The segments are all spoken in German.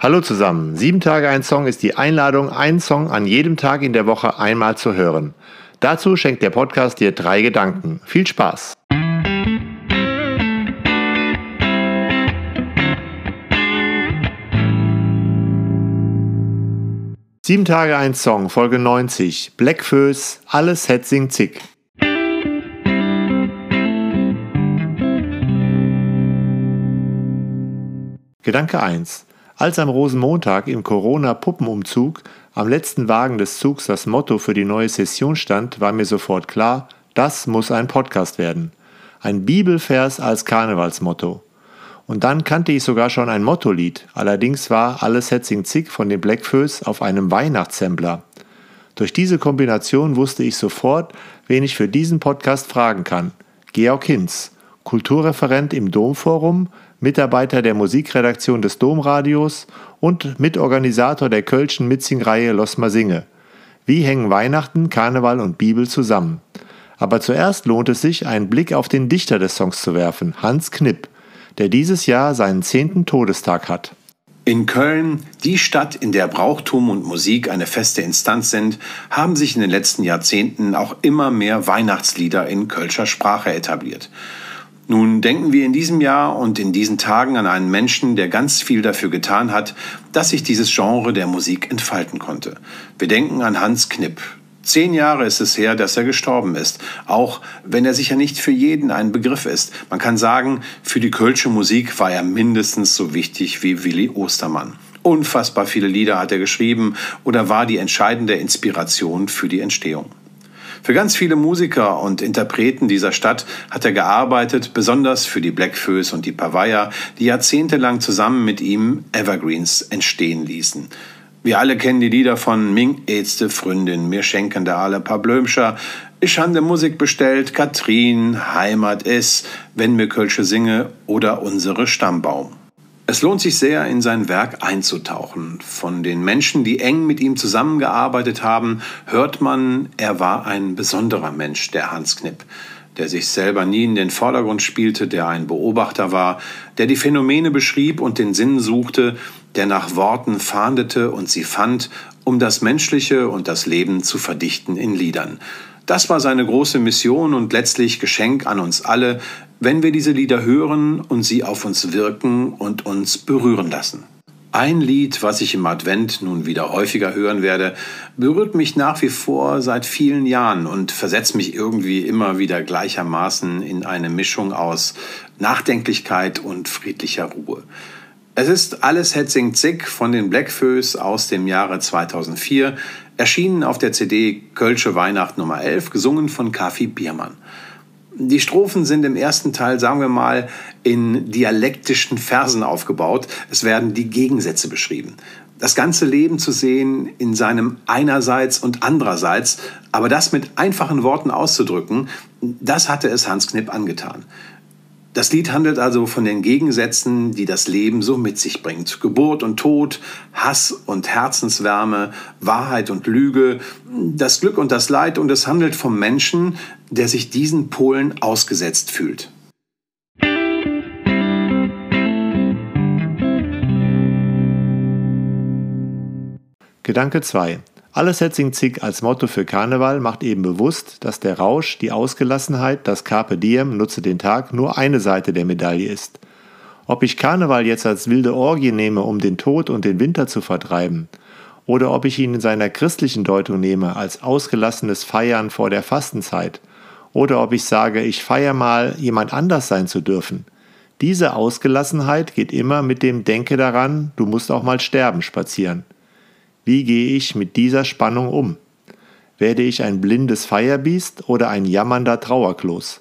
Hallo zusammen. Sieben Tage ein Song ist die Einladung, einen Song an jedem Tag in der Woche einmal zu hören. Dazu schenkt der Podcast dir drei Gedanken. Viel Spaß! Sieben Tage ein Song, Folge 90. Blackfoes, alles Hetzing Zick. Gedanke 1. Als am Rosenmontag im Corona-Puppenumzug am letzten Wagen des Zugs das Motto für die neue Session stand, war mir sofort klar, das muss ein Podcast werden. Ein Bibelvers als Karnevalsmotto. Und dann kannte ich sogar schon ein Mottolied, allerdings war Alles Hetzing Zick von den Blackfoes auf einem Weihnachtssembler. Durch diese Kombination wusste ich sofort, wen ich für diesen Podcast fragen kann. Georg Hinz, Kulturreferent im Domforum, Mitarbeiter der Musikredaktion des Domradios und Mitorganisator der Kölschen Mitzing-Reihe Los Masinge. Wie hängen Weihnachten, Karneval und Bibel zusammen? Aber zuerst lohnt es sich, einen Blick auf den Dichter des Songs zu werfen, Hans Knipp der dieses Jahr seinen zehnten Todestag hat. In Köln, die Stadt, in der Brauchtum und Musik eine feste Instanz sind, haben sich in den letzten Jahrzehnten auch immer mehr Weihnachtslieder in Kölscher Sprache etabliert. Nun denken wir in diesem Jahr und in diesen Tagen an einen Menschen, der ganz viel dafür getan hat, dass sich dieses Genre der Musik entfalten konnte. Wir denken an Hans Knipp, Zehn Jahre ist es her, dass er gestorben ist, auch wenn er sicher nicht für jeden ein Begriff ist. Man kann sagen, für die Kölsche Musik war er mindestens so wichtig wie Willi Ostermann. Unfassbar viele Lieder hat er geschrieben oder war die entscheidende Inspiration für die Entstehung. Für ganz viele Musiker und Interpreten dieser Stadt hat er gearbeitet, besonders für die Blackfoes und die Pavaya, die jahrzehntelang zusammen mit ihm Evergreens entstehen ließen. Wir alle kennen die Lieder von Ming Ätzte Freundin, mir schenken da alle paar Blömscher. Ich han de Musik bestellt, Katrin, Heimat ist, wenn mir Kölsche singe oder unsere Stammbaum. Es lohnt sich sehr, in sein Werk einzutauchen. Von den Menschen, die eng mit ihm zusammengearbeitet haben, hört man, er war ein besonderer Mensch, der Hans Knipp der sich selber nie in den Vordergrund spielte, der ein Beobachter war, der die Phänomene beschrieb und den Sinn suchte, der nach Worten fahndete und sie fand, um das Menschliche und das Leben zu verdichten in Liedern. Das war seine große Mission und letztlich Geschenk an uns alle, wenn wir diese Lieder hören und sie auf uns wirken und uns berühren lassen. Ein Lied, was ich im Advent nun wieder häufiger hören werde, berührt mich nach wie vor seit vielen Jahren und versetzt mich irgendwie immer wieder gleichermaßen in eine Mischung aus Nachdenklichkeit und friedlicher Ruhe. Es ist Alles Hetzing Zick von den Blackfoes aus dem Jahre 2004, erschienen auf der CD Kölsche Weihnacht Nummer 11, gesungen von Kafi Biermann. Die Strophen sind im ersten Teil, sagen wir mal, in dialektischen Versen aufgebaut. Es werden die Gegensätze beschrieben. Das ganze Leben zu sehen in seinem einerseits und andererseits, aber das mit einfachen Worten auszudrücken, das hatte es Hans Knipp angetan. Das Lied handelt also von den Gegensätzen, die das Leben so mit sich bringt. Geburt und Tod, Hass und Herzenswärme, Wahrheit und Lüge, das Glück und das Leid und es handelt vom Menschen, der sich diesen Polen ausgesetzt fühlt. Gedanke 2. Alles Hetzing-Zick als Motto für Karneval macht eben bewusst, dass der Rausch, die Ausgelassenheit, das Carpe Diem, nutze den Tag, nur eine Seite der Medaille ist. Ob ich Karneval jetzt als wilde Orgie nehme, um den Tod und den Winter zu vertreiben, oder ob ich ihn in seiner christlichen Deutung nehme, als ausgelassenes Feiern vor der Fastenzeit, oder ob ich sage, ich feiere mal, jemand anders sein zu dürfen. Diese Ausgelassenheit geht immer mit dem Denke daran, du musst auch mal sterben spazieren. Wie gehe ich mit dieser Spannung um? Werde ich ein blindes Feierbiest oder ein jammernder Trauerklos?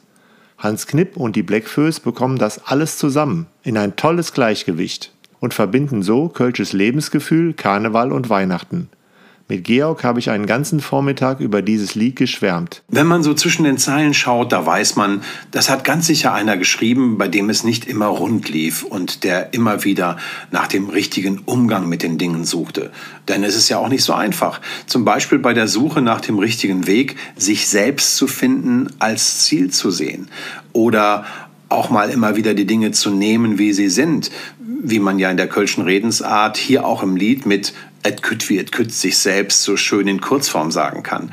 Hans Knipp und die Blackfoes bekommen das alles zusammen in ein tolles Gleichgewicht und verbinden so Kölsches Lebensgefühl, Karneval und Weihnachten. Mit Georg habe ich einen ganzen Vormittag über dieses Lied geschwärmt. Wenn man so zwischen den Zeilen schaut, da weiß man, das hat ganz sicher einer geschrieben, bei dem es nicht immer rund lief und der immer wieder nach dem richtigen Umgang mit den Dingen suchte. Denn es ist ja auch nicht so einfach. Zum Beispiel bei der Suche nach dem richtigen Weg, sich selbst zu finden, als Ziel zu sehen. Oder auch mal immer wieder die Dinge zu nehmen, wie sie sind, wie man ja in der Kölschen Redensart hier auch im Lied mit et kütt wie et kütt sich selbst so schön in Kurzform sagen kann.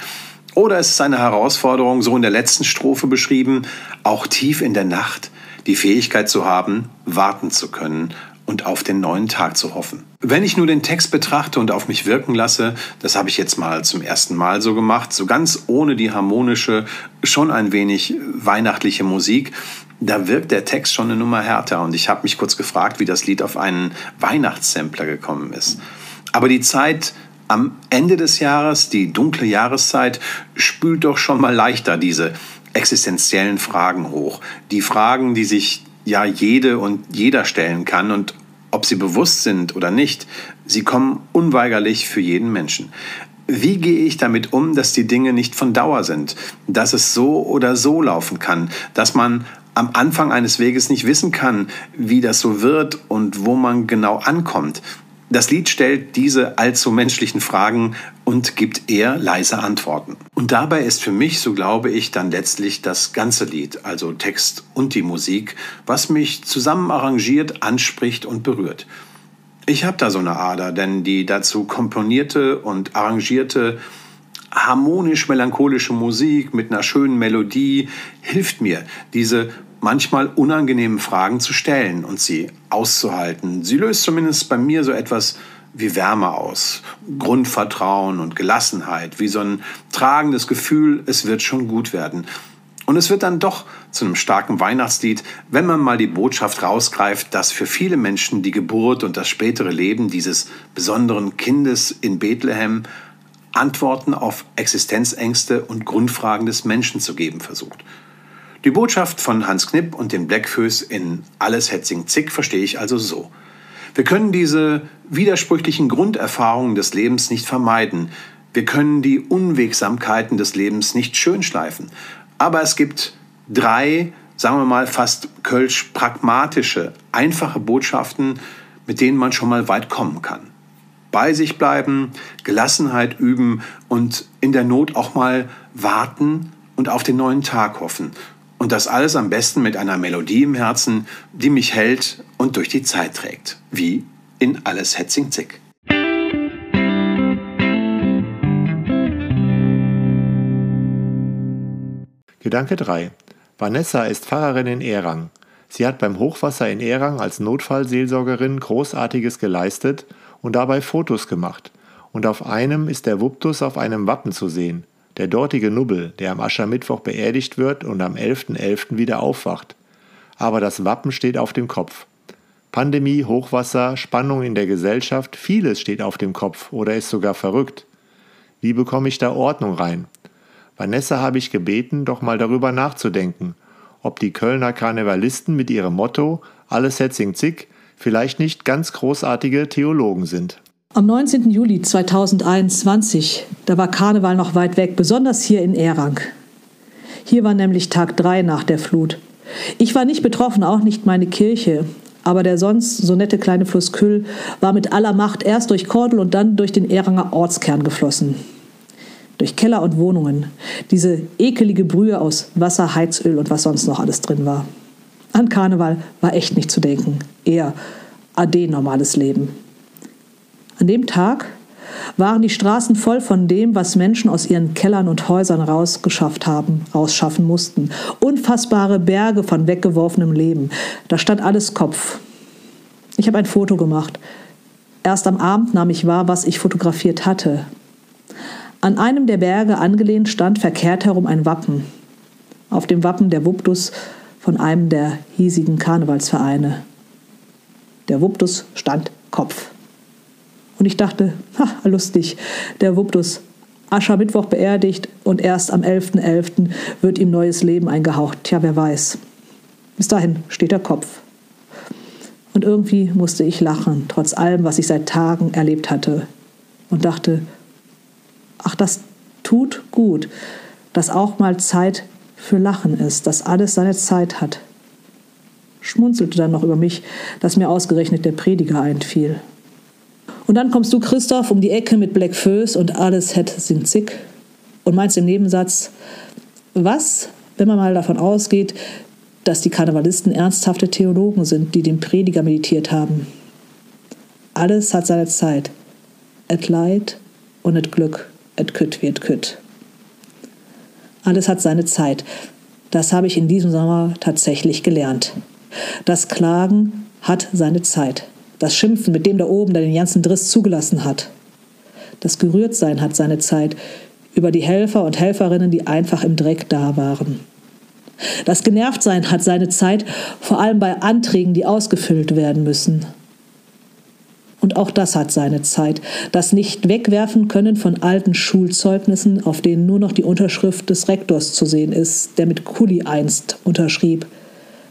Oder es ist eine Herausforderung, so in der letzten Strophe beschrieben, auch tief in der Nacht die Fähigkeit zu haben, warten zu können und auf den neuen Tag zu hoffen. Wenn ich nur den Text betrachte und auf mich wirken lasse, das habe ich jetzt mal zum ersten Mal so gemacht, so ganz ohne die harmonische, schon ein wenig weihnachtliche Musik, da wirkt der Text schon eine Nummer härter und ich habe mich kurz gefragt, wie das Lied auf einen Weihnachtssampler gekommen ist. Aber die Zeit am Ende des Jahres, die dunkle Jahreszeit, spült doch schon mal leichter diese existenziellen Fragen hoch. Die Fragen, die sich ja jede und jeder stellen kann und ob sie bewusst sind oder nicht, sie kommen unweigerlich für jeden Menschen. Wie gehe ich damit um, dass die Dinge nicht von Dauer sind, dass es so oder so laufen kann, dass man am Anfang eines Weges nicht wissen kann, wie das so wird und wo man genau ankommt, das Lied stellt diese allzu menschlichen Fragen und gibt eher leise Antworten. Und dabei ist für mich, so glaube ich, dann letztlich das ganze Lied, also Text und die Musik, was mich zusammen arrangiert, anspricht und berührt. Ich habe da so eine Ader, denn die dazu komponierte und arrangierte harmonisch-melancholische Musik mit einer schönen Melodie hilft mir, diese manchmal unangenehmen Fragen zu stellen und sie auszuhalten. Sie löst zumindest bei mir so etwas wie Wärme aus, Grundvertrauen und Gelassenheit, wie so ein tragendes Gefühl, es wird schon gut werden. Und es wird dann doch zu einem starken Weihnachtslied, wenn man mal die Botschaft rausgreift, dass für viele Menschen die Geburt und das spätere Leben dieses besonderen Kindes in Bethlehem Antworten auf Existenzängste und Grundfragen des Menschen zu geben versucht. Die Botschaft von Hans Knipp und den Blackfoes in Alles Hetzing Zick verstehe ich also so. Wir können diese widersprüchlichen Grunderfahrungen des Lebens nicht vermeiden. Wir können die Unwegsamkeiten des Lebens nicht schönschleifen. Aber es gibt drei, sagen wir mal, fast kölsch pragmatische, einfache Botschaften, mit denen man schon mal weit kommen kann. Bei sich bleiben, Gelassenheit üben und in der Not auch mal warten und auf den neuen Tag hoffen und das alles am besten mit einer Melodie im Herzen, die mich hält und durch die Zeit trägt. Wie in Alles Hetzing Zick. Gedanke 3. Vanessa ist Pfarrerin in Erang. Sie hat beim Hochwasser in Erang als Notfallseelsorgerin Großartiges geleistet und dabei Fotos gemacht. Und auf einem ist der Wuptus auf einem Wappen zu sehen der dortige Nubbel, der am Aschermittwoch beerdigt wird und am 11.11. .11. wieder aufwacht. Aber das Wappen steht auf dem Kopf. Pandemie, Hochwasser, Spannung in der Gesellschaft, vieles steht auf dem Kopf oder ist sogar verrückt. Wie bekomme ich da Ordnung rein? Vanessa habe ich gebeten, doch mal darüber nachzudenken, ob die Kölner Karnevalisten mit ihrem Motto Alles Hetzing Zick vielleicht nicht ganz großartige Theologen sind. Am 19. Juli 2021, da war Karneval noch weit weg, besonders hier in Erang. Hier war nämlich Tag 3 nach der Flut. Ich war nicht betroffen, auch nicht meine Kirche. Aber der sonst so nette kleine Fluss Küll war mit aller Macht erst durch Kordel und dann durch den Eranger Ortskern geflossen. Durch Keller und Wohnungen. Diese ekelige Brühe aus Wasser, Heizöl und was sonst noch alles drin war. An Karneval war echt nicht zu denken. Eher ade normales Leben. An dem Tag waren die Straßen voll von dem, was Menschen aus ihren Kellern und Häusern rausgeschafft haben, rausschaffen mussten. Unfassbare Berge von weggeworfenem Leben. Da stand alles Kopf. Ich habe ein Foto gemacht. Erst am Abend nahm ich wahr, was ich fotografiert hatte. An einem der Berge angelehnt stand verkehrt herum ein Wappen. Auf dem Wappen der Wuptus von einem der hiesigen Karnevalsvereine. Der Wuptus stand Kopf. Und ich dachte, ha, lustig, der Wuptus, Aschermittwoch beerdigt und erst am 11.11. .11. wird ihm neues Leben eingehaucht. Tja, wer weiß. Bis dahin steht der Kopf. Und irgendwie musste ich lachen, trotz allem, was ich seit Tagen erlebt hatte. Und dachte, ach, das tut gut, dass auch mal Zeit für Lachen ist, dass alles seine Zeit hat. Schmunzelte dann noch über mich, dass mir ausgerechnet der Prediger einfiel. Und dann kommst du, Christoph, um die Ecke mit Black Föß und alles het sind zick und meinst im Nebensatz, was, wenn man mal davon ausgeht, dass die Karnevalisten ernsthafte Theologen sind, die den Prediger meditiert haben. Alles hat seine Zeit. Et Leid und et Glück, et Kütt wird Kütt. Alles hat seine Zeit. Das habe ich in diesem Sommer tatsächlich gelernt. Das Klagen hat seine Zeit. Das Schimpfen mit dem da oben, der den ganzen Driss zugelassen hat. Das Gerührtsein hat seine Zeit über die Helfer und Helferinnen, die einfach im Dreck da waren. Das Genervtsein hat seine Zeit, vor allem bei Anträgen, die ausgefüllt werden müssen. Und auch das hat seine Zeit. Das nicht wegwerfen können von alten Schulzeugnissen, auf denen nur noch die Unterschrift des Rektors zu sehen ist, der mit Kuli einst unterschrieb,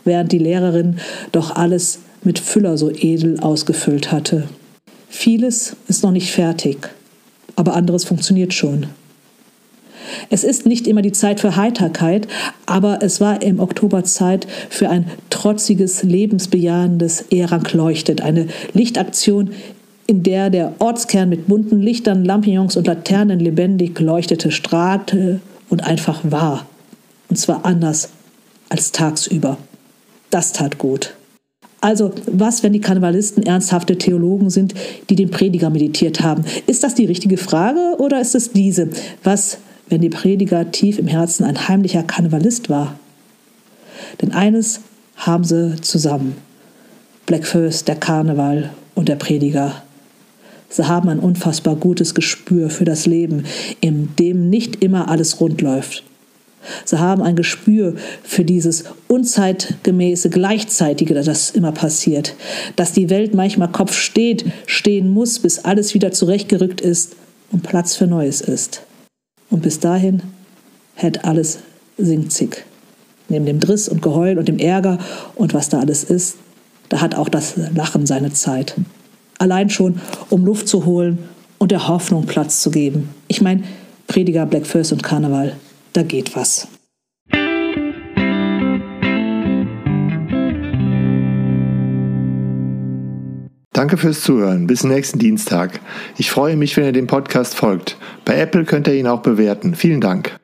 während die Lehrerin doch alles mit Füller so edel ausgefüllt hatte. Vieles ist noch nicht fertig, aber anderes funktioniert schon. Es ist nicht immer die Zeit für Heiterkeit, aber es war im Oktober Zeit für ein trotziges, lebensbejahendes Erang leuchtet, eine Lichtaktion, in der der Ortskern mit bunten Lichtern, Lampions und Laternen lebendig leuchtete, strahlte und einfach war. Und zwar anders als tagsüber. Das tat gut. Also, was, wenn die Karnevalisten ernsthafte Theologen sind, die den Prediger meditiert haben? Ist das die richtige Frage oder ist es diese? Was, wenn die Prediger tief im Herzen ein heimlicher Karnevalist war. Denn eines haben sie zusammen. Blackfirst, der Karneval und der Prediger. Sie haben ein unfassbar gutes Gespür für das Leben, in dem nicht immer alles rund läuft. Sie haben ein Gespür für dieses unzeitgemäße Gleichzeitige, das immer passiert, dass die Welt manchmal Kopf steht, stehen muss, bis alles wieder zurechtgerückt ist und Platz für Neues ist. Und bis dahin hält alles singzig. Neben dem Driss und Geheul und dem Ärger und was da alles ist, da hat auch das Lachen seine Zeit. Allein schon, um Luft zu holen und der Hoffnung Platz zu geben. Ich meine, Prediger, Black First und Karneval, da geht was. Danke fürs Zuhören. Bis nächsten Dienstag. Ich freue mich, wenn ihr dem Podcast folgt. Bei Apple könnt ihr ihn auch bewerten. Vielen Dank.